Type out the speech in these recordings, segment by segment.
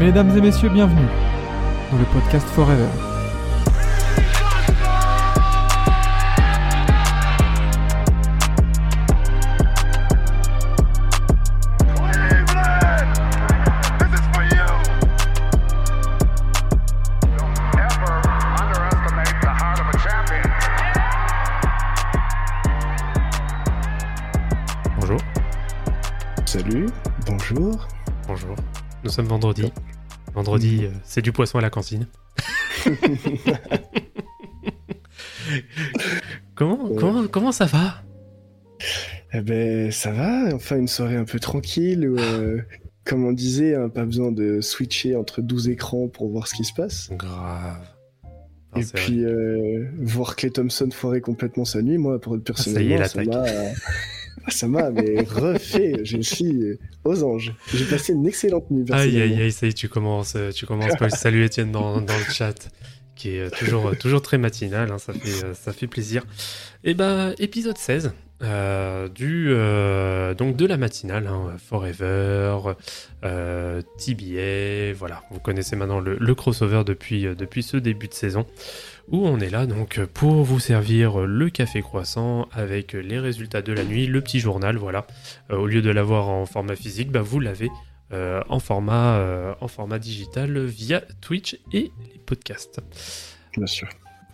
Mesdames et messieurs, bienvenue dans le podcast Forever. Bonjour. Salut, bonjour. Bonjour. Nous sommes vendredi. Vendredi, euh, c'est du poisson à la cantine. comment, Ouais. comment, comment ça va? Eh ben, ça va, enfin une soirée un peu tranquille où, euh, comme on disait, hein, pas besoin de switcher entre 12 écrans pour voir ce qui se passe. Grave. Non, Et puis, euh, voir Clay Thompson foirer complètement sa nuit, moi, pour, personnellement, ça l'attaque. m'a... Ah, Ça m'a mais refait, je suis aux anges. J'ai passé une excellente nuit. Aïe aïe aïe, ça y est, tu commences, euh, tu commences Paul. Salut Étienne dans, dans le chat, qui est euh, toujours, euh, toujours très matinal, hein, ça, fait, ça fait plaisir. Et ben, épisode 16 euh, du, euh, donc de la matinale, hein, Forever, euh, TBA, voilà, vous connaissez maintenant le, le crossover depuis, depuis ce début de saison, où on est là donc pour vous servir le café croissant avec les résultats de la nuit, le petit journal, voilà. Euh, au lieu de l'avoir en format physique, bah, vous l'avez euh, en, format, euh, en format digital via Twitch et les podcasts. Bien sûr.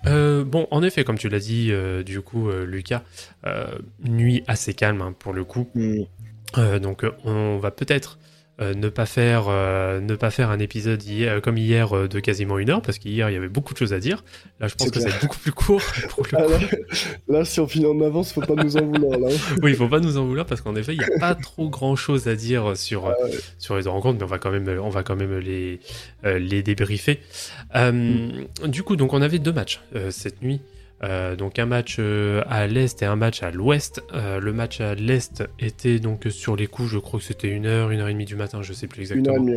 Euh, bon, en effet, comme tu l'as dit, euh, du coup, euh, Lucas, nuit assez calme hein, pour le coup. Mm. Donc, on va peut-être euh, ne pas faire euh, ne pas faire un épisode hier, comme hier euh, de quasiment une heure, parce qu'hier il y avait beaucoup de choses à dire. Là, je pense que clair. c'est beaucoup plus court. Pour le Ah, coup. là, là, si on finit en avance, faut pas nous en vouloir, là. Oui, il faut pas nous en vouloir parce qu'en effet, il n'y a pas trop grand chose à dire sur, euh, Ah ouais. sur les rencontres, mais on va quand même, on va quand même les, euh, les débriefer. Euh, Du coup, donc on avait deux matchs euh, cette nuit. Euh, donc un match euh, à l'est et un match à l'ouest. Euh, le match à l'est était donc sur les coups, je crois que c'était une heure, une heure et demie du matin, je sais plus Une heure et exactement. demie,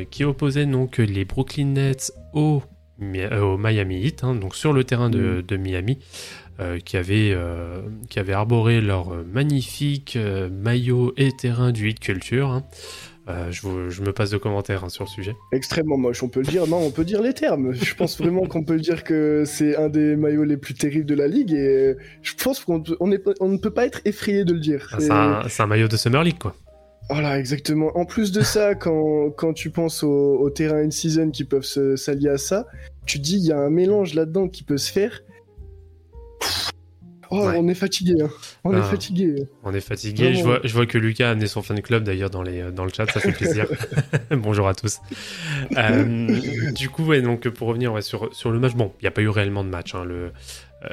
ouais. Qui opposait donc les Brooklyn Nets au, Mi- au Miami Heat, hein, donc sur le terrain de, de Miami, qui, avait, qui avait arboré leur magnifique maillot et terrain du Heat Culture. hein. Euh, je, vous- je me passe de commentaires hein, sur le sujet. Extrêmement moche, on peut le dire. Non, on peut dire les termes. Je pense vraiment qu'on peut dire que c'est un des maillots les plus terribles de la ligue et je pense qu'on on on ne peut pas être effrayé de le dire. Ah, C'est- un, maillot de Summer League, quoi. Voilà, exactement. En plus de ça, quand, quand tu penses au, au terrain in-season qui peuvent s'allier à ça, tu dis il y a un mélange là-dedans qui peut se faire. Oh, Ouais. on est fatigué. Hein. On Ah. est fatigué. On est fatigué. Vraiment. Je vois, je vois que Lucas a amené son fan club d'ailleurs dans, les, dans le chat, ça fait plaisir. Bonjour à tous. Euh, du coup, ouais, donc pour revenir ouais, sur, sur le match, bon, il n'y a pas eu réellement de match. hein, le,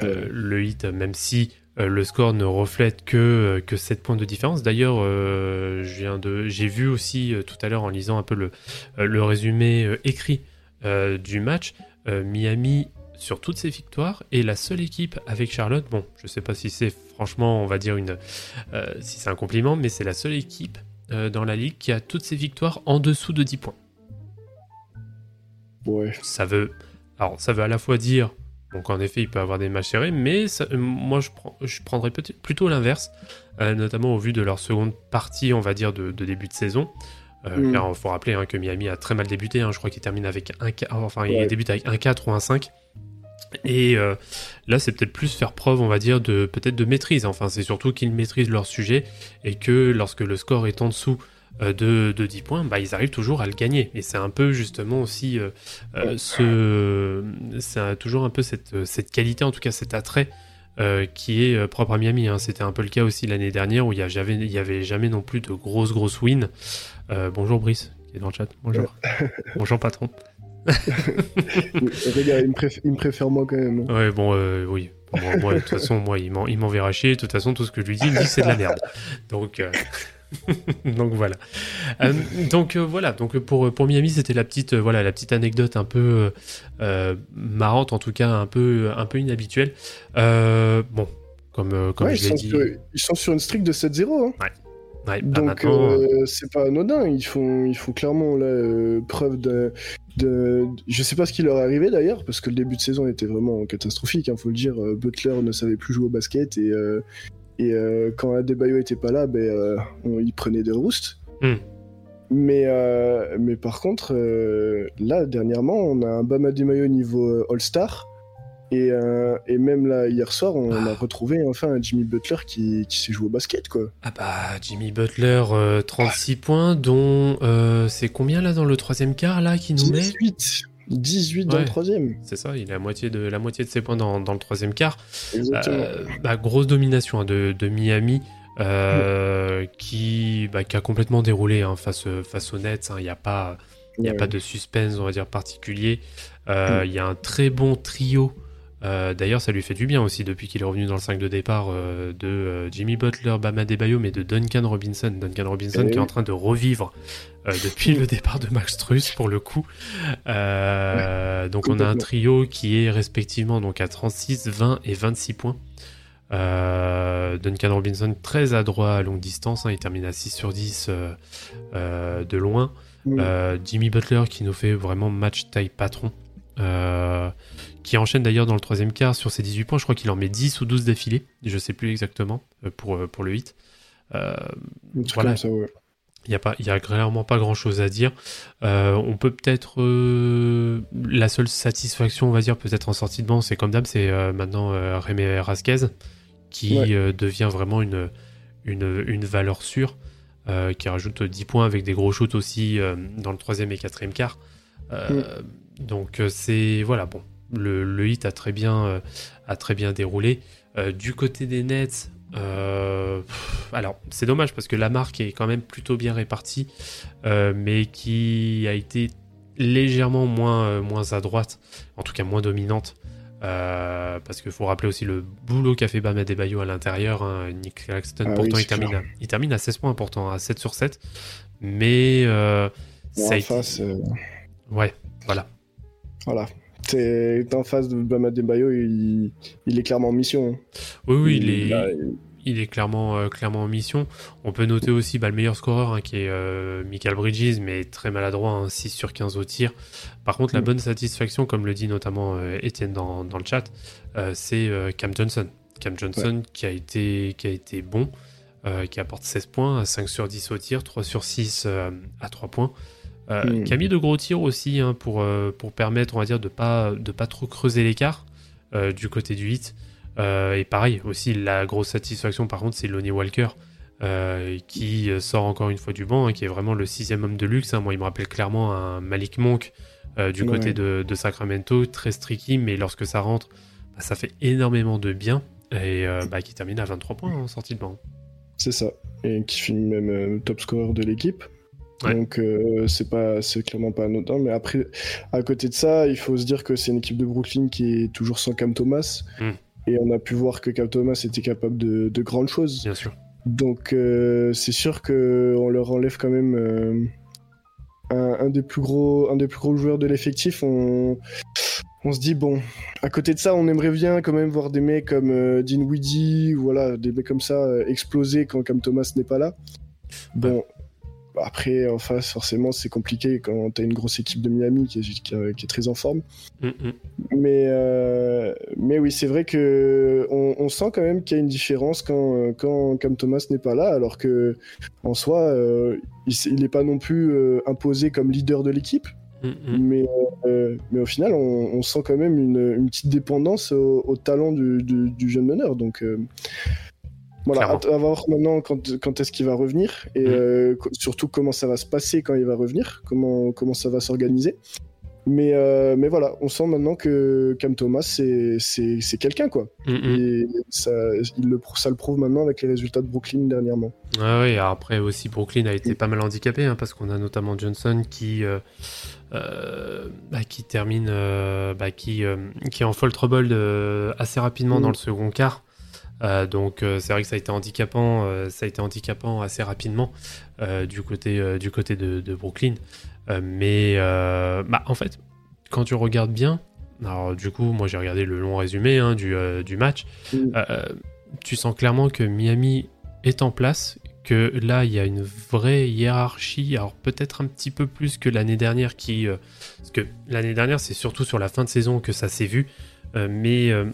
euh, le hit, même si euh, le score ne reflète que, euh, que 7 points de différence. D'ailleurs, euh, j'ai vu aussi euh, tout à l'heure en lisant un peu le, euh, le résumé euh, écrit euh, du match, euh, Miami sur toutes ses victoires est la seule équipe avec Charlotte. Bon, je sais pas si c'est franchement, on va dire une, euh, si c'est un compliment, mais c'est la seule équipe euh, dans la ligue qui a toutes ses victoires en dessous de 10 points. Ouais. Ça veut, alors ça veut à la fois dire, donc en effet, il peut avoir des matchs serrés, mais ça- euh, moi je, prends, je prendrais plutôt l'inverse, notamment au vu de leur seconde partie, on va dire, de, de début de saison. Euh, Mm. Car il faut rappeler hein, que Miami a très mal débuté. hein. je crois qu'il termine avec un, il débute avec un 4 ou un 5. Et euh, là, c'est peut-être plus faire preuve, on va dire, de peut-être de maîtrise. Enfin, c'est surtout qu'ils maîtrisent leur sujet et que lorsque le score est en dessous euh, de, de 10 points, bah, ils arrivent toujours à le gagner. Et c'est un peu justement aussi euh, euh, ce, c'est toujours un peu cette, cette qualité, en tout cas cet attrait. euh, qui est propre à Miami. hein. C'était un peu le cas aussi l'année dernière où il y, a jamais- il y avait jamais non plus de grosses grosses wins. Euh, bonjour Brice, qui est dans le chat. Bonjour. bonjour patron. Regarde, il me, préf- il me préfère moi quand même. hein. Ouais, bon, euh, oui. Bon, moi, moi, de toute façon, moi, il m'en- il m'enverra chier. De toute façon, tout ce que je lui dis, il me dit que c'est de la merde. Donc, euh, donc voilà. Euh, donc euh, voilà. Donc pour pour Miami, c'était la petite euh, voilà la petite anecdote un peu marrante, en tout cas un peu un peu inhabituelle. Bon, comme comme Ouais, je l'ai dit. sur, ils sont sur une streak de 7-0. hein. ouais, Donc maintenant, euh, c'est pas anodin, ils font, ils font clairement là, euh, preuve de, de... Je sais pas ce qui leur est arrivé d'ailleurs, parce que le début de saison était vraiment catastrophique, il faut le dire. Euh, Butler ne savait plus jouer au basket et, euh, et euh, quand Adebayo était pas là, ben, on- il prenait des roustes. Hmm. Mais, mais par contre, là, dernièrement, on a un Bama Mayo niveau All-Star. Et, euh, et même là, hier soir, on Ah. a retrouvé enfin un Jimmy Butler qui, qui s'est joué au basket, quoi. Ah bah Jimmy Butler, euh, 36 points, dont euh, c'est combien là dans le troisième quart là qui nous met 18 18 dans Ouais. le troisième. C'est ça, il a la moitié de, la moitié de ses points dans, dans le troisième quart. Exactement. Euh, bah, grosse domination hein, de, de Miami qui, bah, qui a complètement déroulé hein, face, face aux Nets. Il n'y a, pas, y a Ouais. pas de suspense, on va dire, particulier. Euh, Il y a un très bon trio. Euh, D'ailleurs, ça lui fait du bien aussi depuis qu'il est revenu dans le 5 de départ euh, de euh, Jimmy Butler, Bama Debayo, mais de Duncan Robinson. Duncan Robinson Eh qui est en train de revivre depuis le départ de Max Truss pour le coup. Donc on a un trio qui est respectivement donc à 36, 20 et 26 points. Duncan Robinson très adroit à longue distance, hein, il termine à 6 sur 10 euh, euh, de loin. Jimmy Butler qui nous fait vraiment match taille patron. Euh, qui enchaîne d'ailleurs dans le troisième quart sur ses 18 points. Je crois qu'il en met 10 ou 12 d'affilée. Je sais plus exactement euh, pour, euh, pour le 8. Euh, voilà. comme ça, ouais. il n'y a, pas- il y a clairement pas grand chose à dire. Euh, on peut peut-être. euh, la seule satisfaction, on va dire, peut-être en sortie de banc, c'est comme d'hab, c'est maintenant Rémi Rasquez qui Ouais. devient vraiment une, une, une valeur sûre, qui rajoute 10 points avec des gros shoots aussi dans le troisième et quatrième quart. Euh, Donc c'est. Voilà, bon. Le, le hit a très bien, euh, a très bien déroulé. Euh, du côté des Nets, euh, alors c'est dommage parce que la marque est quand même plutôt bien répartie, euh, mais qui a été légèrement moins, euh, moins à droite, en tout cas moins dominante. Parce qu'il faut rappeler aussi le boulot qu'a fait Bam Adebayo à l'intérieur. hein. Nick Claxton, Ah oui, pourtant, il, termine à, il termine à 16 points, pourtant, à 7 sur 7. Mais ça a en été- face, Ouais, voilà. voilà. T'es en face de Bama Debayo, il, il est clairement en mission. hein. Oui, oui, il est, là, il est clairement, euh, clairement en mission. On peut noter aussi bah, le meilleur scoreur hein, qui est euh, Michael Bridges, mais très maladroit, hein, 6 sur 15 au tir. Par contre, la Mm. bonne satisfaction, comme le dit notamment euh, Étienne dans, dans le chat, euh, c'est Cam Johnson. Cam Johnson qui, a été, qui a été bon, qui apporte 16 points, 5 sur 10 au tir, 3 sur 6 euh, à 3 points. Euh. Qui a mis de gros tirs aussi hein, pour, euh, pour permettre, on va dire, de pas, de pas trop creuser l'écart euh, du côté du 8. Euh, et pareil, aussi, la grosse satisfaction, par contre, c'est Lonnie Walker, qui sort encore une fois du banc, hein, qui est vraiment le sixième homme de luxe. hein. Moi, il me rappelle clairement un Malik Monk du Ouais. côté de, de Sacramento, très streaky, mais lorsque ça rentre, bah, ça fait énormément de bien. Et bah, qui termine à 23 points en sortie de banc. C'est ça. Et qui finit même top scorer de l'équipe. Ouais. Donc euh, c'est pas, c'est clairement pas anodin. Mais après, à côté de ça, il faut se dire que c'est une équipe de Brooklyn qui est toujours sans Cam Thomas. Mm. Et on a pu voir que Cam Thomas était capable de, de grandes choses. Bien sûr. Donc euh, c'est sûr que on leur enlève quand même euh, un, un des plus gros, un des plus gros joueurs de l'effectif. On, on se dit bon, à côté de ça, on aimerait bien quand même voir des mecs comme euh, Dean Weedy, voilà, des mecs comme ça exploser quand Cam Thomas n'est pas là. Bon. Après, en face, forcément, c'est compliqué quand t'as une grosse équipe de Miami qui est, qui est- qui est très en forme. Mm, mm. Mais, euh, mais oui, c'est vrai que on, on sent quand même qu'il y a une différence quand, quand Cam Thomas n'est pas là, alors que en soi, euh, il n'est pas non plus euh, imposé comme leader de l'équipe, Mm, mais, mais au final, on, on sent quand même une, une petite dépendance au, au talent du, du- du jeune meneur. Donc voilà, à, à voir maintenant quand, quand est-ce qu'il va revenir et Mm. euh, surtout comment ça va se passer quand il va revenir, comment, comment ça va s'organiser. Mais, euh, mais voilà, on sent maintenant que Cam Thomas, c'est quelqu'un, quoi. Mm, mm. Et ça, il le, ça le prouve maintenant avec les résultats de Brooklyn dernièrement. Ah oui, après aussi Brooklyn a été pas mal handicapé hein, parce qu'on a notamment Johnson qui euh, euh, bah, qui termine bah, qui qui est en fall trouble assez rapidement Mm. dans le second quart. Euh, donc euh, c'est vrai que ça a été handicapant, euh, ça a été handicapant assez rapidement du côté du côté de, de Brooklyn. Mais bah, en fait, quand tu regardes bien, alors du coup moi j'ai regardé le long résumé hein, du, du match. Mm. Tu sens clairement que Miami est en place, que là il y a une vraie hiérarchie, alors peut-être un petit peu plus que l'année dernière, qui, euh, parce que l'année dernière c'est surtout sur la fin de saison que ça s'est vu, Euh, mais euh,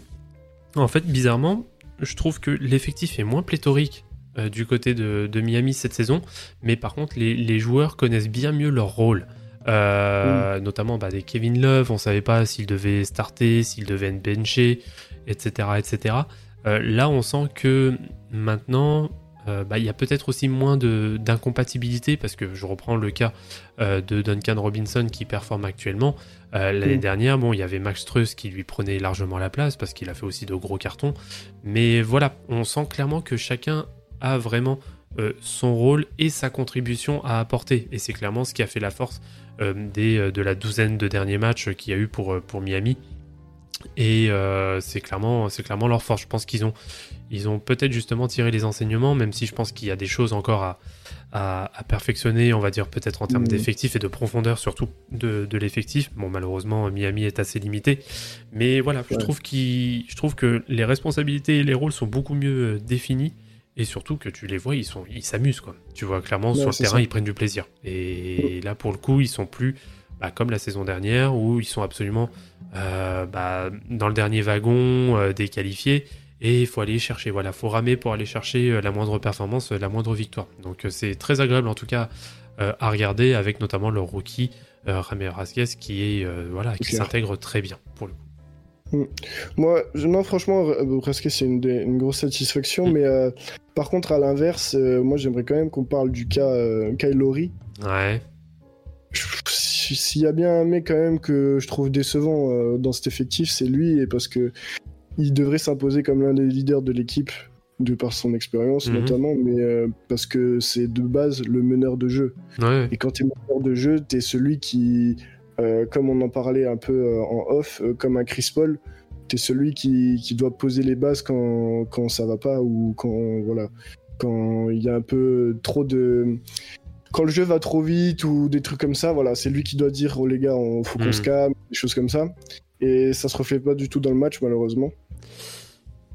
en fait bizarrement, je trouve que l'effectif est moins pléthorique du côté de, Miami cette saison, mais par contre, les, joueurs connaissent bien mieux leur rôle. Notamment bah, des Kevin Love, on savait pas s'il devait starter, s'il devait être benché, etc. etc. là, on sent que maintenant, euh, bah, il y a peut-être aussi moins d'incompatibilité parce que je reprends le cas euh, de Duncan Robinson qui performe actuellement. Euh, l'année mm. dernière, bon, il y avait Max Truss qui lui prenait largement la place parce qu'il a fait aussi de gros cartons. Mais voilà, on sent clairement que chacun a vraiment son rôle et sa contribution à apporter. Et c'est clairement ce qui a fait la force des, de la douzaine de derniers matchs qu'il y a eu pour, pour Miami. Et c'est clairement, clairement leur force. Je pense qu'ils ont, ils ont peut-être justement tiré les enseignements, même si je pense qu'il y a des choses encore à, à, perfectionner, on va dire peut-être en termes mmh. d'effectifs et de profondeur surtout de, de l'effectif. Bon, malheureusement, Miami est assez limité, mais voilà, je, trouve je trouve que les responsabilités et les rôles sont beaucoup mieux euh, définis. Et surtout que tu les vois, ils sont, ils s'amusent quoi. Tu vois clairement sur le terrain, ils prennent du plaisir. Et là, pour le coup, ils sont plus bah, comme la saison dernière où ils sont absolument euh, bah, dans le dernier wagon, euh, déqualifiés et il faut aller chercher, voilà, faut ramer pour aller chercher euh, la moindre performance, euh, la moindre victoire. Donc euh, c'est très agréable en tout cas à regarder avec notamment le rookie Ramé Rasquez qui est voilà, qui s'intègre très bien pour le coup. Mm. Moi, non, franchement, Rasquez c'est une, grosse satisfaction, mm. mais par contre, à l'inverse, moi j'aimerais quand même qu'on parle du cas Kyle Lowry. Ouais. S'il y a bien un mec quand même que je trouve décevant dans cet effectif, c'est lui, et parce que il devrait s'imposer comme l'un des leaders de l'équipe, de par son expérience mhm. notamment, mais euh, parce que c'est de base le meneur de jeu. Et quand tu es meneur de jeu, tu es celui qui, euh, comme on en parlait un peu euh, en off, comme un Chris Paul, tu es celui qui, qui, doit poser les bases quand, quand ça va pas ou quand voilà quand il y a un peu trop de quand le jeu va trop vite ou des trucs comme ça, voilà, c'est lui qui doit dire oh les gars, il faut qu'on se mhm. calme, des choses comme ça. Et ça se reflète pas du tout dans le match malheureusement.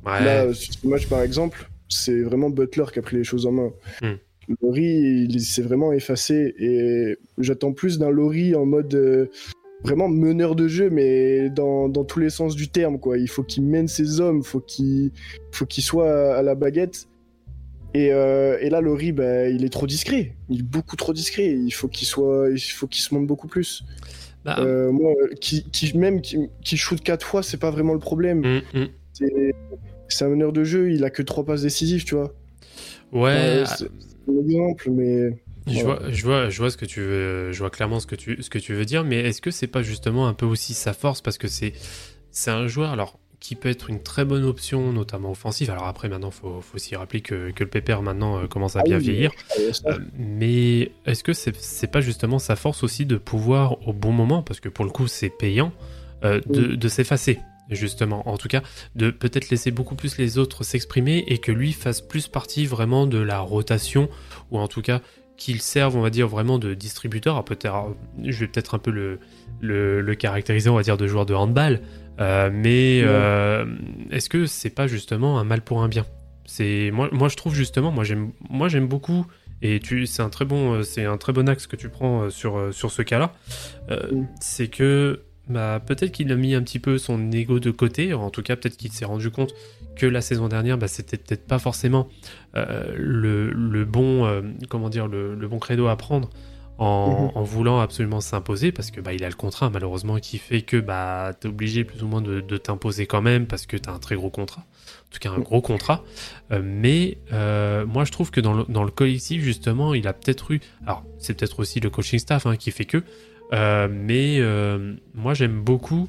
Là, sur ce match, par exemple, c'est vraiment Butler qui a pris les choses en main. Hmm. Laurie, il s'est vraiment effacé et j'attends plus d'un Laurie en mode euh, vraiment meneur de jeu, mais dans, dans, tous les sens du terme. Quoi. Il faut qu'il mène ses hommes, faut qu'il faut qu'il soit à la baguette. Et, euh, et là, Laurie, bah, il est trop discret. Il est beaucoup trop discret. Il faut qu'il soit, il faut qu'il se montre beaucoup plus. Bah, euh, moi, qui, qui même qui, qui, shoot quatre fois, c'est pas vraiment le problème. Hmm, hmm. C'est un meneur de jeu, il a que trois passes décisives, tu vois. Ouais. c'est un exemple, mais. Je, vois, je, vois, je vois ce que tu veux, je vois clairement ce que tu, ce que tu veux dire, mais est-ce que c'est pas justement un peu aussi sa force? Parce que c'est, c'est un joueur alors qui peut être une très bonne option, notamment offensive. Alors après, maintenant, faut, faut aussi rappeler que, que le Pépère maintenant euh, commence à ah bien vieillir. Euh, mais est-ce que c'est, c'est pas justement sa force aussi de pouvoir au bon moment, parce que pour le coup c'est payant, euh, de, de s'effacer? Justement. En tout cas, de peut-être laisser beaucoup plus les autres s'exprimer et que lui fasse plus partie vraiment de la rotation, ou en tout cas qu'il serve, on va dire, vraiment de distributeur. peut-être, je vais peut-être un peu le, le, caractériser, on va dire, de joueur de handball. Euh, mais euh, est-ce que c'est pas justement un mal pour un bien? C'est moi, moi, je trouve justement, moi j'aime, moi j'aime beaucoup. Et tu, c'est un très bon, c'est un très bon axe que tu prends euh, sur sur ce cas-là. C'est que bah, peut-être qu'il a mis un petit peu son ego de côté, en tout cas peut-être qu'il s'est rendu compte que la saison dernière, bah, c'était peut-être pas forcément euh, le, bon, euh, comment dire, le, bon credo à prendre en, mhm. voulant absolument s'imposer, parce que bah, il a le contrat malheureusement qui fait que bah, tu es obligé plus ou moins de, t'imposer quand même, parce que tu as un très gros contrat, en tout cas un gros contrat. Euh, mais moi je trouve que dans le, dans le collectif, justement, il a peut-être eu, alors c'est peut-être aussi le coaching staff hein, qui fait que, euh, mais euh, moi j'aime beaucoup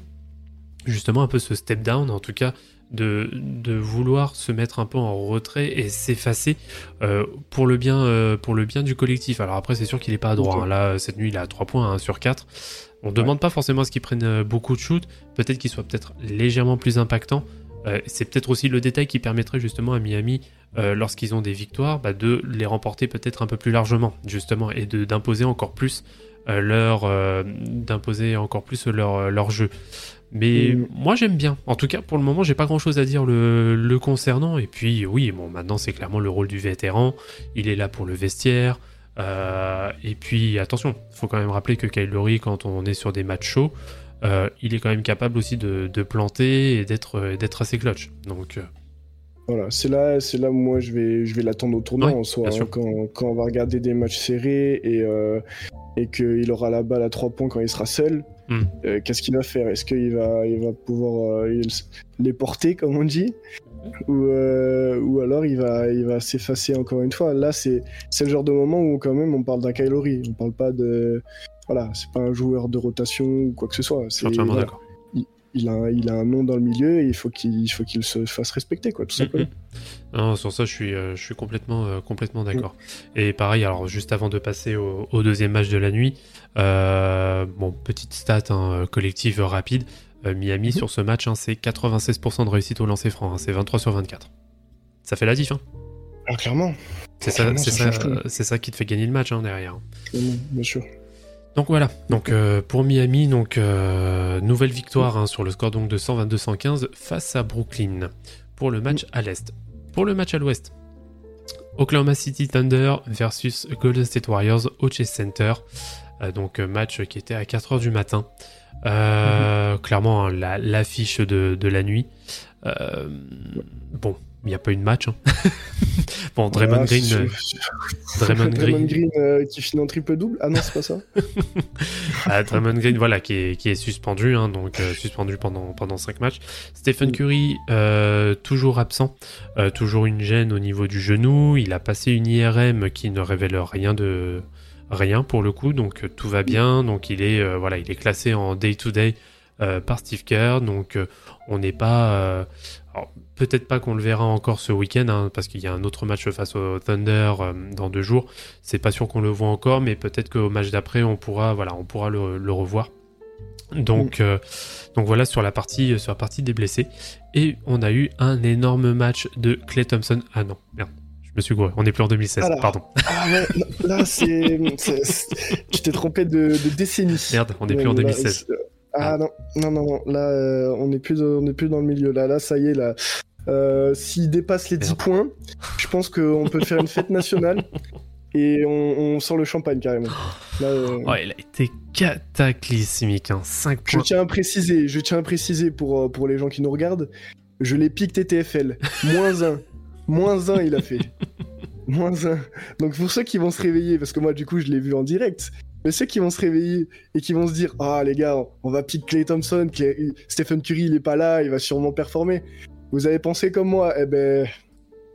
justement un peu ce step down, en tout cas de, de vouloir se mettre un peu en retrait et s'effacer euh, pour, le bien, pour le bien du collectif. Alors après c'est sûr qu'il n'est pas à droit. Hein. Là cette nuit il a 3 points sur 4. On demande pas forcément à ce qu'il prenne beaucoup de shoot, peut-être qu'il soit peut-être légèrement plus impactant. c'est peut-être aussi le détail qui permettrait justement à Miami, lorsqu'ils ont des victoires, bah, de les remporter peut-être un peu plus largement, justement, et d'imposer encore plus leur euh, d'imposer encore plus leur, euh, leur jeu. Mais moi j'aime bien. En tout cas, pour le moment, j'ai pas grand chose à dire le, concernant. Et puis, oui, bon, maintenant c'est clairement le rôle du vétéran. Il est là pour le vestiaire. et puis, attention, faut quand même rappeler que Kyle quand on est sur des matchs chauds, il est quand même capable aussi de, planter et d'être d'être assez clutch. Donc. Voilà, c'est là, c'est là où moi je vais, je vais l'attendre au tournant Ouais, en soi. hein, quand, quand on va regarder des matchs serrés et, euh, et qu'il aura la balle à 3 points quand il sera seul, Hmm. euh, qu'est-ce qu'il va faire? Est-ce qu'il va, il va pouvoir euh, les porter, comme on dit? Ou, ou alors il va, il va s'effacer encore une fois. Là, c'est, c'est le genre de moment où quand même on parle d'un Kylori. On parle pas de. Voilà, c'est pas un joueur de rotation ou quoi que ce soit. Je suis C'est, entièrement voilà, d'accord. Il, a, un- il a un nom dans le milieu et il faut qu'il, il faut qu'il se fasse respecter, quoi, tout simplement. Mhm. Non, sur ça, je suis, euh, je suis complètement, euh, complètement d'accord. Et pareil, alors juste avant de passer au, au deuxième match de la nuit, euh, bon, petite stat hein, collective rapide. Miami Mhm. sur ce match, hein, c'est 96% de réussite au lancer franc, hein, c'est 23 sur 24. Ça fait la diff, hein. Ah, clairement, C'est ça, qui te fait gagner le match hein, derrière. bien sûr. Donc voilà, donc euh, pour Miami, donc euh, nouvelle victoire hein, sur le score donc de 122-115 face à Brooklyn pour le match à l'est. Pour le match à l'ouest, Oklahoma City Thunder versus Golden State Warriors au Chase Center. Euh, donc match qui était à 4h du matin. Euh, Clairement hein, la- l'affiche de, de la nuit. Bon, il n'y a pas eu de match. hein. bon, Draymond Green, euh, Draymond Green, Green euh, qui finit en triple-double Ah non, c'est pas ça Ah, Draymond Green, voilà, qui est, qui est suspendu, hein, donc euh, suspendu pendant, pendant 5 matchs. Stephen Mm. Curry, toujours absent, toujours une gêne au niveau du genou. Il a passé une IRM qui ne révèle rien de rien pour le coup, donc tout va bien. Donc il est, voilà, il est classé en day-to-day euh, par Steve Kerr, donc euh, on n'est pas. euh, Peut-être pas qu'on le verra encore ce week-end, hein, parce qu'il y a un autre match face au Thunder dans deux jours. C'est pas sûr qu'on le voit encore, mais peut-être qu'au match d'après, on pourra, voilà, on pourra le, le revoir. Donc, euh, donc voilà sur la partie, sur la partie des blessés. Et on a eu un énorme match de Clay Thompson. Ah non, merde, je me suis gouré. On n'est plus en 2016, Alors. pardon. Ah ouais, là, c'est. Tu t'es trompé de, de décennie. Merde, on n'est plus en Là, 2016. c'est- Ah non, non, non, non. Là, euh, on n'est plus, dans- on n'est plus dans le milieu. Là, là, ça y est, là. Euh, S'il dépasse les 10 Merde. points, je pense qu'on peut faire une fête nationale et on, on sort le champagne carrément. Là, euh, Oh, il a été cataclysmique, hein. 5 Je points. tiens à préciser, je tiens à préciser pour, euh, pour les gens qui nous regardent, je l'ai pique TTFL. Moins 1. Moins 1 il a fait. Moins 1. Donc pour ceux qui vont se réveiller, parce que moi du coup je l'ai vu en direct, mais ceux qui vont se réveiller et qui vont se dire Ah les gars, on va pique Clay Thompson, Stephen Curry il est pas là, il va sûrement performer. Vous avez pensé comme moi, eh ben.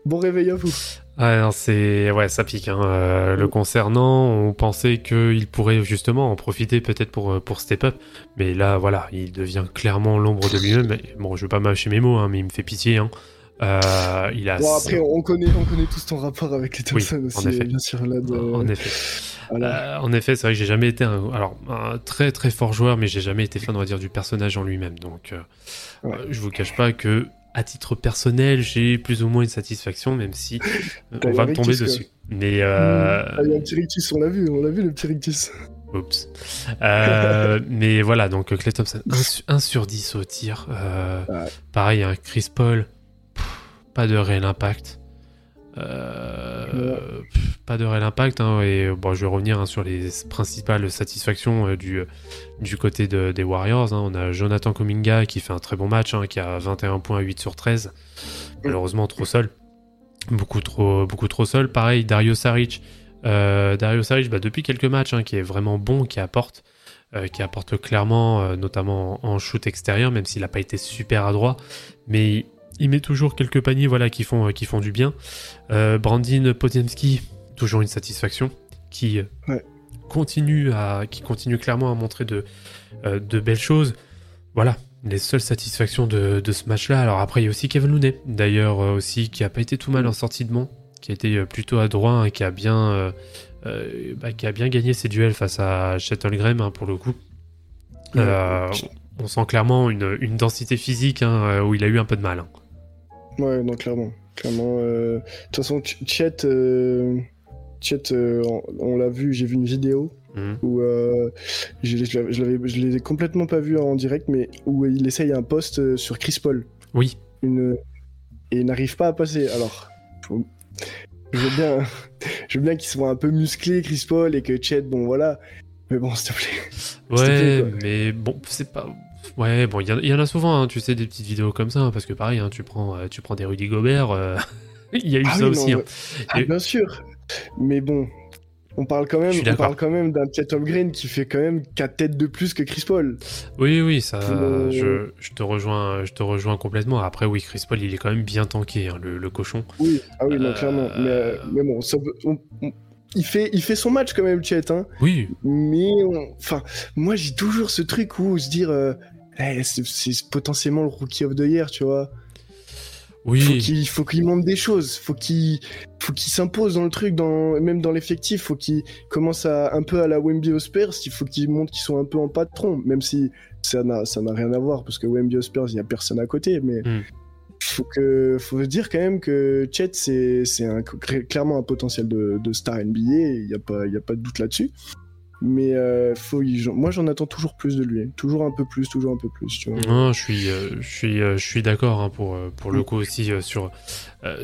Bon réveil à vous. Ah, non, c'est ouais, ça pique. Hein. Euh, le concernant, on pensait qu'il pourrait justement en profiter peut-être pour euh, pour step up, mais là, voilà, il devient clairement l'ombre de lui-même. Bon, je vais pas mâcher mes mots, hein, mais il me fait pitié. Hein. Euh, il a. Bon après on connaît, on connaît tous ton rapport avec les Thompson en aussi, effet. bien sûr là. de- En effet. voilà. Euh, en effet, c'est vrai que j'ai jamais été un, alors, un très très fort joueur, mais j'ai jamais été fan, on va dire, du personnage en lui-même. Donc, euh, Ouais. euh, je vous cache pas que, à titre personnel, j'ai plus ou moins une satisfaction, même si on va me tomber quoi. dessus. Mais, Ah, il y a un petit rictus, on l'a vu, on l'a vu le petit rictus. oups. Euh, mais voilà, donc Clay Thompson, 1 sur 10 au tir. Euh, Ouais. Pareil, un Chris Paul, pas de réel impact. Euh, pff, Pas de réel impact. hein, et bon, je vais revenir hein, sur les principales satisfactions euh, du, du côté de- des Warriors. hein. On a Jonathan Kuminga qui fait un très bon match, qui a 21 points, 8 sur 13. Malheureusement, trop seul. Beaucoup trop, beaucoup trop seul. Pareil, Dario Saric. Euh, Dario Saric, bah, depuis quelques matchs, qui est vraiment bon, qui apporte, euh, qui apporte clairement, euh, notamment en, en shoot extérieur, même s'il n'a pas été super adroit. Mais il, met toujours quelques paniers voilà, qui, font, euh, qui font du bien. Euh, Brandin Podziemski, toujours une satisfaction, qui, euh, Ouais. continue à, qui continue clairement à montrer de, de belles choses. Voilà, les seules satisfactions de, de ce match-là. Alors après, il y a aussi Kevin Looney, d'ailleurs euh, aussi, qui a pas été tout mal en sortie de banc, qui a été plutôt adroit et qui a bien, euh, euh, bah, qui a bien gagné ses duels face à Shuttlegram hein, pour le coup. Euh, on sent clairement une, une densité physique hein, où il a eu un peu de mal. Ouais, non, clairement. Clairement. euh, De toute façon, Ch- Chet, euh, Chet, euh, on, l'a vu, j'ai vu une vidéo Mhm. où je, je l'ai complètement pas vu en direct, mais où il essaye un post euh, sur Chris Paul. Oui, Une, et il n'arrive pas à passer. Alors, faut- je veux bien, je veux bien qu'il soit un peu musclé, Chris Paul, et que Chet, bon voilà. Mais bon, s'il te plaît. ouais, mais bon, c'est pas. Ouais, bon, il y, en a souvent, hein, tu sais, des petites vidéos comme ça, hein, parce que pareil, hein, tu, prends, euh, tu prends des Rudy Gobert, euh, il y a eu Ah ça oui, aussi. non. Ah, bien sûr. Mais bon, on parle quand même, on parle quand même d'un Chet Holmgren qui fait quand même 4 têtes de plus que Chris Paul. Oui, oui, ça, Euh, je, je te rejoins, je te rejoins complètement. Après, oui, Chris Paul, il est quand même bien tanké, hein, le, le cochon. Oui, ah oui, non, clairement. Mais, euh, mais bon, ça peut- on- on- il, fait, il fait son match quand même, Chet. Hein. Oui, Mais enfin, moi j'ai toujours ce truc où se dire, euh, Eh, c'est potentiellement le rookie of the year, tu vois. Faut oui, qu'il faut qu'il montre des choses, faut qu'il faut qu'il s'impose dans le truc, dans même dans l'effectif, faut qu'il commence à un peu à la Wemby aux Spurs, il faut qu'ils montrent qu'ils sont un peu en patron, même si ça n'a ça n'a rien à voir parce que Wemby aux Spurs, il y a personne à côté, mais Mm. faut que faut se dire quand même que Chet c'est clairement un potentiel de, de star NBA, il y a pas il y a pas de doute là-dessus. Mais euh, faut, y- moi j'en attends toujours plus de lui, toujours un peu plus, toujours un peu plus, tu vois. Non, je suis, euh, je suis, euh, je suis d'accord hein, pour, pour le coup aussi sur,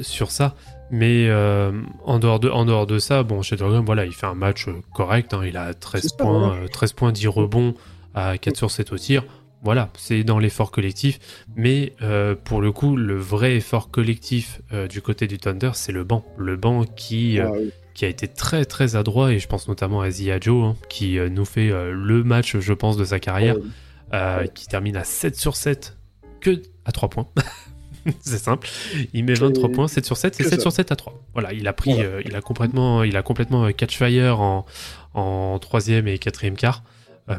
sur ça. Mais en, dehors de, en dehors de ça, bon, chez Dragon, voilà, il fait un match correct. hein, il a 13 C'est ça, points, voilà. euh, 13 points, 10 rebonds à 4 sur 7 au tir. Voilà, c'est dans l'effort collectif. Mais pour le coup, le vrai effort collectif du côté du Thunder, c'est le banc. Le banc qui, Ah, oui. Qui a été très très adroit, et je pense notamment à Zia Joe, hein, qui euh, nous fait euh, le match, je pense, de sa carrière euh, qui termine à 7 sur 7 que à 3 points. c'est simple. Il met 23 Et- points, 7 sur 7, c'est que 7 ça. sur 7 à 3. Voilà, il a pris, Voilà. euh, il a complètement, il a complètement catch fire en, en troisième et quatrième quart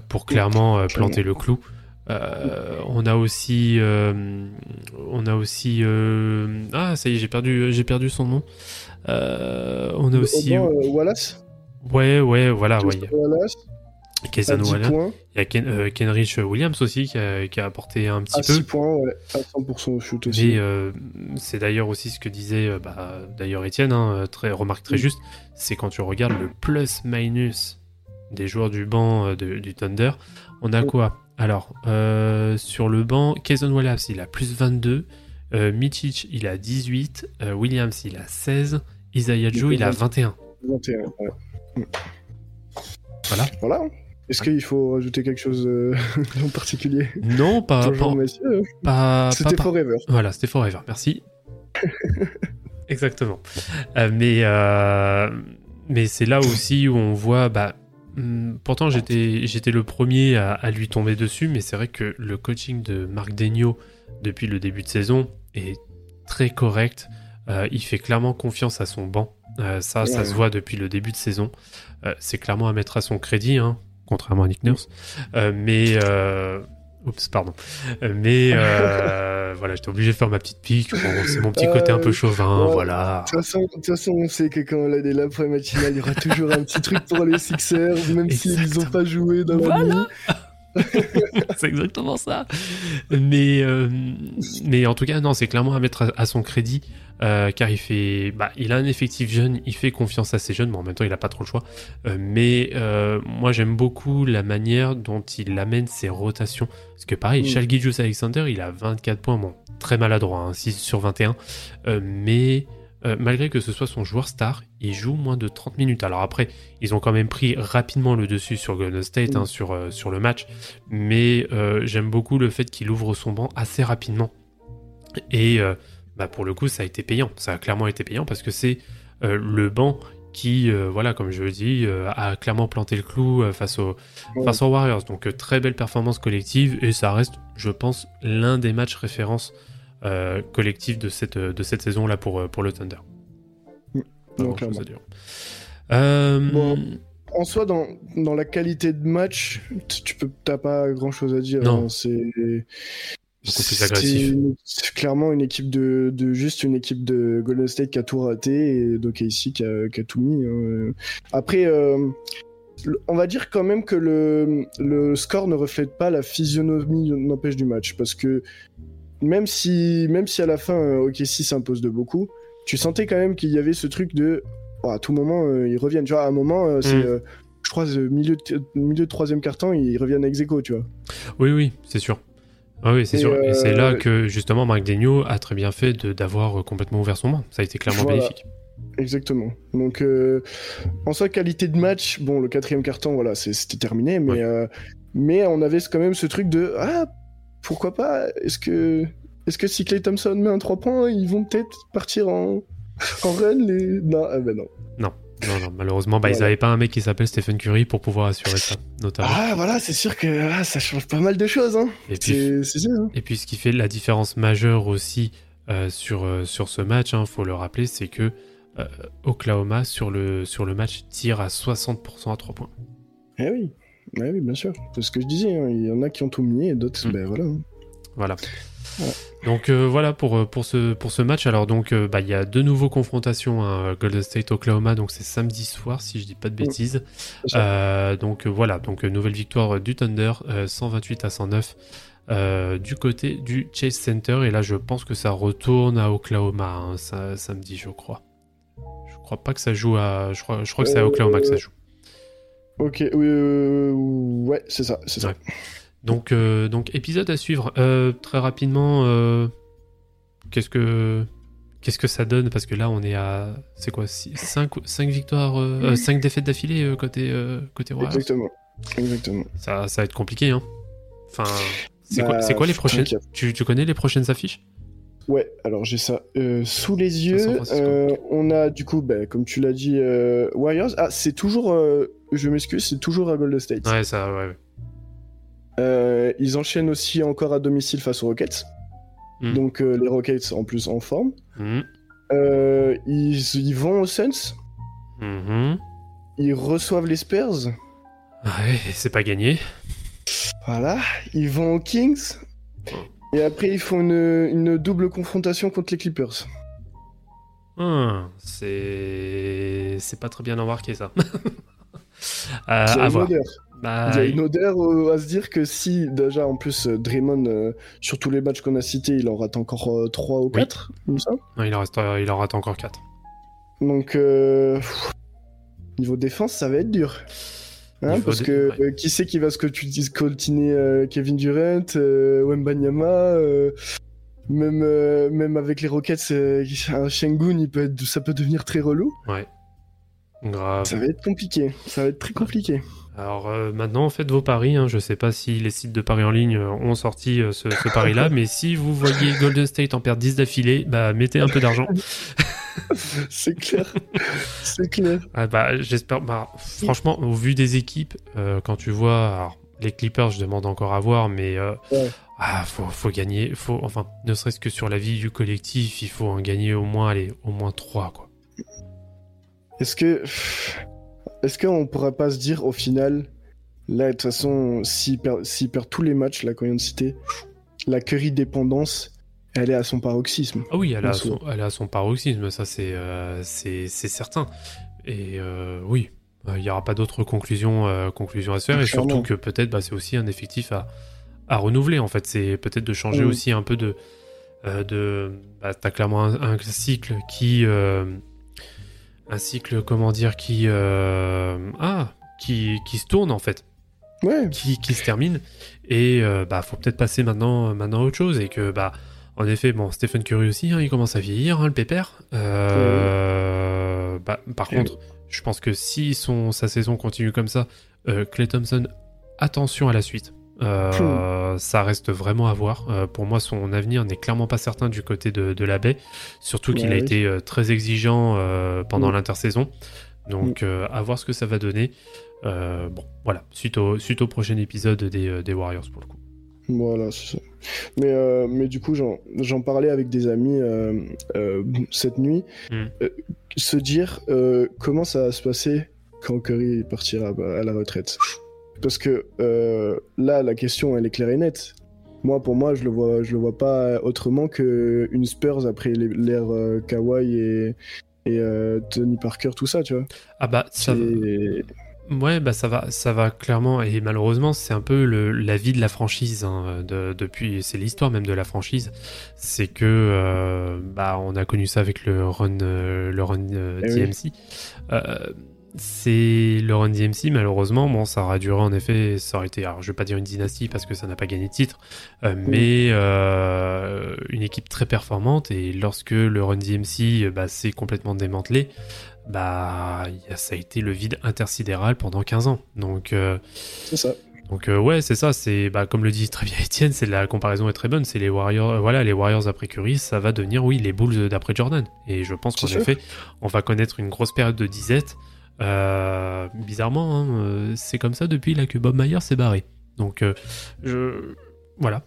pour clairement planter le clou. Euh, on a aussi, euh, on a aussi, euh, ah ça y est, j'ai perdu, j'ai perdu son nom. Euh, on a aussi, euh, Wallace, ouais, ouais, voilà, ouais, Wallace, 10 Wallace. Il y a Ken- euh, Kenrich Williams aussi qui a, qui a apporté un petit À peu. 6 points, ouais, à 100% au shoot aussi. Mais euh, c'est d'ailleurs aussi ce que disait bah, d'ailleurs Étienne, hein, très, remarque très Mm. juste, c'est quand tu regardes le plus-minus des joueurs du banc euh, de- du Thunder, on a Mm. quoi? Alors, sur le banc, Kayson Wallace, il a plus 22, euh, Michic, il a 18, euh, Williams, il a 16, Isaiah Joe, il a 21. 21, ouais. Voilà. Voilà. Est-ce qu'il faut rajouter quelque chose euh, en particulier? Non, pas... Bonjour, pas, messieurs. pas- C'était Forever. Voilà, c'était Forever, merci. Exactement. Euh, mais euh, mais c'est là aussi où on voit. Bah, hum, pourtant, j'étais j'étais le premier à, à lui tomber dessus, mais c'est vrai que le coaching de Marc Degnaud depuis le début de saison est très correct. Euh, il fait clairement confiance à son banc. Euh, ça, ça Ouais. se voit depuis le début de saison. Euh, c'est clairement à mettre à son crédit, hein, contrairement à Nick Nurse. Euh, mais euh, Oups, pardon. Mais euh, voilà, j'étais obligé de faire ma petite pique. Bon, c'est mon petit côté un peu chauvin, ouais. voilà. De toute façon, on sait que quand on a des laprès matinales, il y aura toujours un petit truc pour les Sixers, même s'ils n'ont Exactement. pas joué dans la Voilà. c'est exactement ça. Mais, euh, mais en tout cas, non, c'est clairement à mettre à, à son crédit, euh, car il fait, bah, il a un effectif jeune, il fait confiance à ses jeunes, mais en même temps, il a pas trop le choix. Euh, mais moi, j'aime beaucoup la manière dont il amène ses rotations, parce que pareil, Mm. Shai Alexander, il a 24 points, bon, très maladroit, hein, 6 sur 21, euh, mais euh, malgré que ce soit son joueur star, il joue moins de 30 minutes. Alors après, ils ont quand même pris rapidement le dessus sur Golden State, hein, sur, euh, sur le match, mais euh, j'aime beaucoup le fait qu'il ouvre son banc assez rapidement. Et bah, pour le coup, ça a été payant. Ça a clairement été payant parce que c'est le banc qui, voilà, comme je le dis, a clairement planté le clou face, aux, Ouais. face aux Warriors. Donc très belle performance collective et ça reste, je pense, l'un des matchs références euh, collectifs de cette, de cette saison-là pour, euh, pour le Thunder. Mm. Non, grand-chose clairement. à dire. Euh, Bon. En soi, dans, dans la qualité de match, tu t'as pas grand chose à dire. Non. hein, C'est c'est clairement une équipe de, de juste une équipe de Golden State qui a tout raté et d'OKC qui a, qui a tout mis. hein. Après, euh, on va dire quand même que le, le score ne reflète pas la physionomie n'empêche du match parce que même si même si à la fin euh, OKC s'impose de beaucoup, tu sentais quand même qu'il y avait ce truc de oh, à tout moment euh, ils reviennent. Tu vois, à un moment euh, c'est Mm. euh, je crois milieu de, milieu de troisième carton ils reviennent ex aequo, tu vois. Oui, oui, c'est sûr. Ah oui, c'est sûr. Et c'est là que justement Marc Degnaud a très bien fait d'avoir complètement ouvert son banc. Ça a été clairement Voilà. bénéfique. Exactement. Donc, en soi, qualité de match, bon, le quatrième carton, voilà, c'était terminé, mais, Ouais. mais on avait quand même ce truc de ah, pourquoi pas Est-ce que, est-ce que si Clay Thompson met un 3 points, ils vont peut-être partir en, en run les... Non, ah ben non. Non. Non, non, malheureusement, bah, ils n'avaient pas un mec qui s'appelle Stephen Curry pour pouvoir assurer ça, notamment. Ah voilà, c'est sûr que ah, ça change pas mal de choses. Hein. et, puis, sûr. hein. et puis, ce qui fait la différence majeure aussi euh, sur, euh, sur ce match, il faut le rappeler, c'est que euh, Oklahoma, sur le, sur le match, tire à 60% à 3 points. Eh oui. Oui, bien sûr. C'est ce que je disais. hein. Il y en a qui ont tout mis et d'autres, Mm. ben voilà. Voilà. Ouais. Donc euh, voilà pour, euh, pour, ce, pour ce match. Alors donc euh, bah, il y a deux nouveaux confrontations hein, Golden State Oklahoma donc c'est samedi soir si je dis pas de bêtises. Ça. Euh, donc voilà donc nouvelle victoire du Thunder euh, 128 à 109 euh, du côté du Chase Center et là je pense que ça retourne à Oklahoma hein, ça, samedi je crois. Je crois pas que ça joue à je crois, je crois que c'est à Oklahoma que ça joue. Ok, oui, euh, ouais, c'est ça, c'est ça. Ouais. Donc, euh, donc épisode à suivre. Euh, très rapidement, euh, qu'est-ce que qu'est-ce que ça donne? Parce que là, on est à c'est quoi 5 victoires, 5 défaites d'affilée euh, côté euh, côté Warriors. Exactement. Exactement. Ça, ça va être compliqué, hein. Enfin, c'est Bah, quoi, quoi les prochaines? tu, tu connais les prochaines affiches? Ouais, alors j'ai ça euh, sous les yeux. Euh, on a du coup, bah, comme tu l'as dit, euh, Warriors. Ah, c'est toujours, je m'excuse, c'est toujours à Golden State. Ouais, ça, ouais. ils enchaînent aussi encore à domicile face aux Rockets. Mm. Donc les Rockets en plus en forme. Euh, ils, ils vont aux Suns. Mhm. Ils reçoivent les Spurs. Ouais, c'est pas gagné. Voilà. Ils vont aux Kings. Et après, ils font une, une double confrontation contre les Clippers. Hum, c'est c'est pas très bien embarqué ça. Euh, Il y a à une voir. odeur. Bah, Il y a une odeur euh, à se dire que si, déjà, en plus, euh, Draymond, euh, sur tous les matchs qu'on a cités, il en rate encore 3 ou 4, comme ça. non, il en reste, il en rate encore 4. Donc, niveau défense, ça va être dur. Hein, parce que ouais. euh, qui sait qui va se coltiner euh, Kevin Durant, euh, Wembanyama, euh, même, euh, même avec les Rockets, euh, un Shengun, il peut être, ça peut devenir très relou. Ouais. Grave. Ça va être compliqué, ça va être très compliqué. Alors euh, maintenant, faites vos paris. Hein. Je sais pas si les sites de paris en ligne ont sorti euh, ce, ce pari-là, mais si vous voyez Golden State en perdre 10 d'affilée, bah mettez un peu d'argent. C'est clair, c'est clair. Ah, bah, j'espère. Bah, franchement, au vu des équipes, euh, quand tu vois alors, les Clippers, je demande encore à voir, mais euh, Ouais. ah, faut, faut gagner. Faut, enfin, ne serait-ce que sur la vie du collectif, il faut en gagner au moins, allez, au moins 3 quoi. Est-ce que. Est-ce qu'on pourrait pas se dire au final, là, de toute façon, s'il perd, s'il perd tous les matchs, là, qu'on vient de citer, la Curry dépendance, elle est à son paroxysme. Ah oui, elle a, En son, paroxysme, ça c'est euh, certain. Et euh, oui, euh, il n'y aura pas d'autres conclusions, euh, conclusions à se faire. Et surtout que peut-être bah, c'est aussi un effectif à, à renouveler. En fait, c'est peut-être de changer Mm. aussi un peu de. de bah, T'as clairement un, un cycle qui. un cycle, comment dire, qui. ah qui, qui se tourne en fait Ouais, qui, qui se termine et bah faut peut-être passer maintenant maintenant à autre chose et que bah en effet bon Stephen Curry aussi hein, il commence à vieillir hein, le pépère Euh, bah, par contre je pense que si son sa saison continue comme ça euh, Clay Thompson attention à la suite Euh, ça reste vraiment à voir. Euh, pour moi, son avenir n'est clairement pas certain du côté de, de la baie, surtout qu'il Ouais, a oui. été euh, très exigeant euh, pendant Mm. l'intersaison. Donc, euh, à voir ce que ça va donner. Euh, bon, voilà, suite au, suite au prochain épisode des, euh, des Warriors pour le coup. Voilà, c'est ça. Mais, euh, mais du coup, j'en j'en parlais avec des amis euh, euh, cette nuit. Mm. Se dire comment ça va se passer quand Curry partira à la retraite. Parce que là, la question, elle est claire et nette. Moi, pour moi, je le vois, je le vois pas autrement que une Spurs après l'ère Kawhi et, et Tony Parker, tout ça, tu vois. Ah bah, ça, C'est- Ouais, bah ça va, ça va clairement. Et malheureusement, c'est un peu le, la vie de la franchise. hein, de, depuis, c'est l'histoire même de la franchise. C'est que, euh, bah, on a connu ça avec le run, euh, le run euh, Eh oui. DMC. C'est le run DMC, malheureusement. Bon, ça aura duré en effet. Ça aurait été, alors, je vais pas dire une dynastie parce que ça n'a pas gagné de titre, euh, mais une équipe très performante. Et lorsque le run DMC, bah, s'est complètement démantelé bah, ça a été le vide intersidéral pendant 15 ans. Donc, euh, c'est ça. Donc euh, ouais, c'est ça, c'est bah, comme le dit très bien Étienne, c'est la comparaison est très bonne, c'est les Warriors, euh, voilà, les Warriors après Curry, ça va devenir oui les Bulls d'après Jordan. Et je pense qu'en effet, on va connaître une grosse période de disette. Bizarrement, hein, c'est comme ça depuis là que Bob Myers s'est barré. Donc je voilà.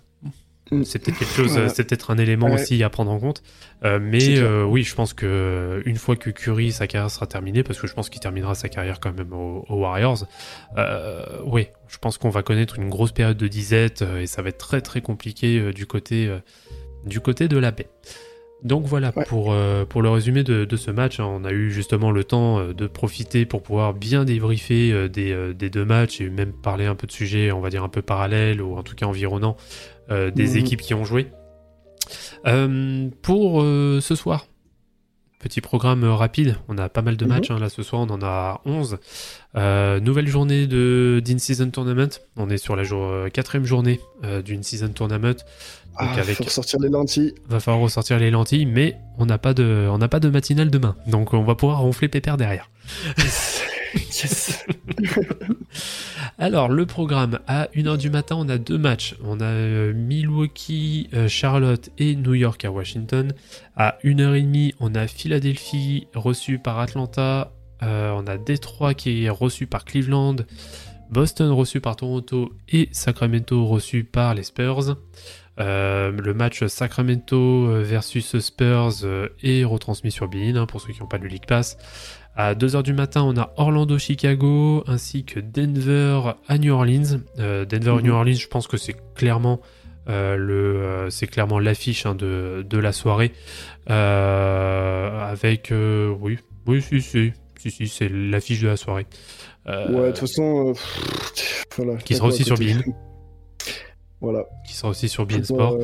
C'est peut-être quelque chose, c'est peut-être un élément Ouais. aussi à prendre en compte. Euh, mais euh, oui, je pense que euh, une fois que Curry sa carrière sera terminée, parce que je pense qu'il terminera sa carrière quand même aux, aux Warriors. Euh, oui, je pense qu'on va connaître une grosse période de disette et ça va être très très compliqué du côté du côté de la paix. Donc voilà Ouais. pour, euh, pour le résumé de, de ce match. hein. on a eu justement le temps euh, de profiter pour pouvoir bien débriefer euh, des, des deux matchs et même parler un peu de sujets, on va dire un peu parallèles ou en tout cas environnants euh, des Mhm. équipes qui ont joué. Euh, pour euh, ce soir, petit programme rapide. On a pas mal de Mhm. matchs hein, là ce soir, on en a 11. Euh, nouvelle journée de d'in-season tournament. On est sur la jour, quatrième journée euh, d'une season tournament. Donc Ah, avec, faut ressortir les lentilles. va falloir ressortir les lentilles, mais on n'a pas de, on n'a pas de matinale demain. Donc on va pouvoir ronfler pépère derrière. yes. Alors, le programme, à 1h du matin, on a deux matchs. On a euh, Milwaukee, euh, Charlotte et New York à Washington. À 1h30, on a Philadelphie reçu par Atlanta. Euh, on a Détroit qui est reçu par Cleveland. Boston reçu par Toronto et Sacramento reçu par les Spurs. Le match Sacramento versus Spurs est retransmis sur Bein pour ceux qui n'ont pas le League Pass. À 2h du matin, on a Orlando-Chicago ainsi que Denver à New Orleans. Euh, Denver Mhm. New Orleans, je pense que c'est clairement euh, le, euh, c'est clairement l'affiche hein, de, de la soirée Euh, avec oui, oui, si, si, si, si, c'est l'affiche de la soirée. Ouais, de toute façon, voilà. Qui sera aussi sur. Bein. Voilà. qui sera aussi sur Bein Faut Sport.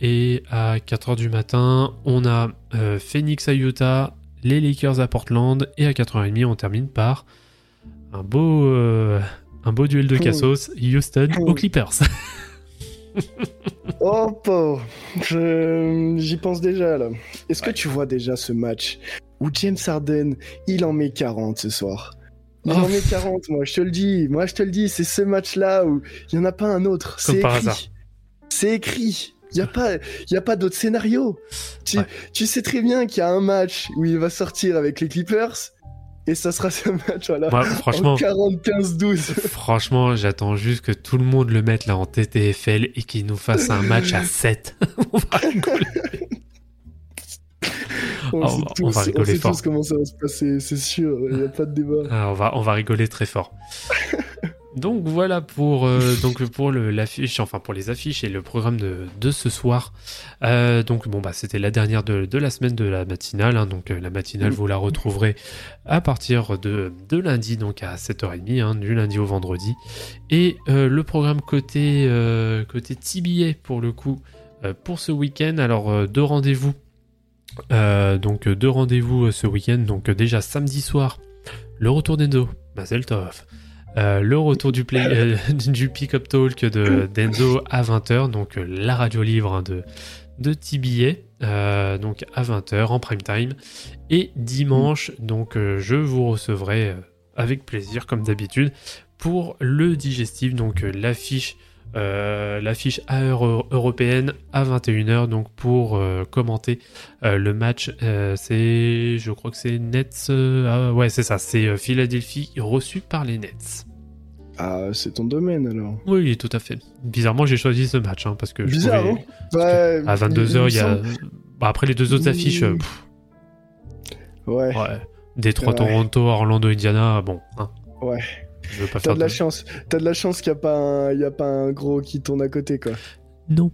Et à 4h du matin, on a Phoenix à Utah, les Lakers à Portland, et à 4h30, on termine par un beau, euh, un beau duel de cassos, Houston aux Clippers. Oh, pauvre. J'y pense déjà, là. Est-ce que tu vois déjà ce match où James Harden, il en met 40 ce soir? Il Oh. en met 40, moi, je te le dis. Moi, je te le dis, c'est ce match-là où il n'y en a pas un autre. C'est écrit. C'est écrit. Il n'y a pas, il y a pas d'autre scénario. Tu, Ouais. tu sais très bien qu'il y a un match où il va sortir avec les Clippers et ça sera ce match, voilà. Moi, franchement, En 40-15-12. franchement, j'attends juste que tout le monde le mette là en TTFL et qu'il nous fasse un match à 7. on va rigoler. On on sait tous, on va rigoler sait fort. tous comment ça va se passer, c'est sûr, il n'y a pas de débat. Ah, on, va, on va rigoler très fort. Donc voilà pour, euh, pour les affiches et le programme de, ce soir. Euh, donc bon bah c'était la dernière de, la semaine de la matinale. hein. donc euh, la matinale vous la retrouverez à partir de, lundi donc à 7h30 hein, du lundi au vendredi. Et le programme côté côté pour le coup pour ce week-end. Alors deux rendez-vous. Donc deux rendez-vous ce week-end. Donc déjà samedi soir le retour d'Enzo, Mazel Tov. Euh, le retour du, play, euh, pick-up talk de d'Enzo à 20h, donc euh, la radio libre hein, de, de donc à 20h en prime time. Et dimanche, donc je vous recevrai avec plaisir, comme d'habitude, pour le digestif, donc l'affiche. Euh, l'affiche à euro- européenne à 21h donc pour euh, commenter euh, le match, c'est, je crois que c'est Nets. ah ouais, c'est ça. C'est Philadelphie reçu par les Nets. Ah, c'est ton domaine alors. Oui, tout à fait. Bizarrement, j'ai choisi ce match hein, parce que je Bizarre, pouvais- hein à 22h, me il y a. Bah, après les deux autres affiches, pff, Ouais, ouais. Détroit, Ouais. Toronto, Orlando, Indiana, bon. hein. Ouais. Je veux pas t'as faire de la chance. T'as de la chance qu'il n'y a, pas un- il y a pas un gros qui tourne à côté, quoi. Non.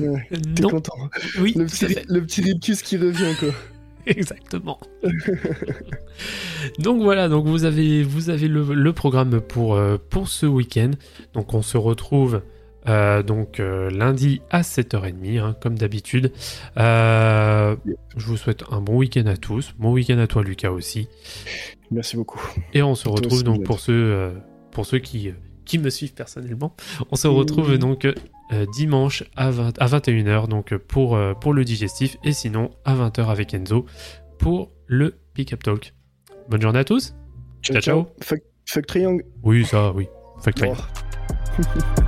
ouais. T'es non. content. Oui, Le petit, le petit rictus qui revient, quoi. Exactement. donc voilà, donc vous avez, vous avez le, le programme pour, euh, pour ce week-end. Donc on se retrouve euh, donc euh, lundi à 7h30, hein, comme d'habitude. Euh, je vous souhaite un bon week-end à tous. Bon week-end à toi, Lucas aussi. Merci beaucoup. Et on se retrouve aussi, donc pour ceux, pour ceux qui, qui me suivent personnellement. On se retrouve Mmh. donc dimanche à, 20 à 21h donc pour, pour le digestif et sinon à 20h avec Enzo pour le Pick Up Talk. Bonne journée à tous. Ciao, ciao. Fuck, fuck Triangle. Oui, ça, oui. Factory. Bon.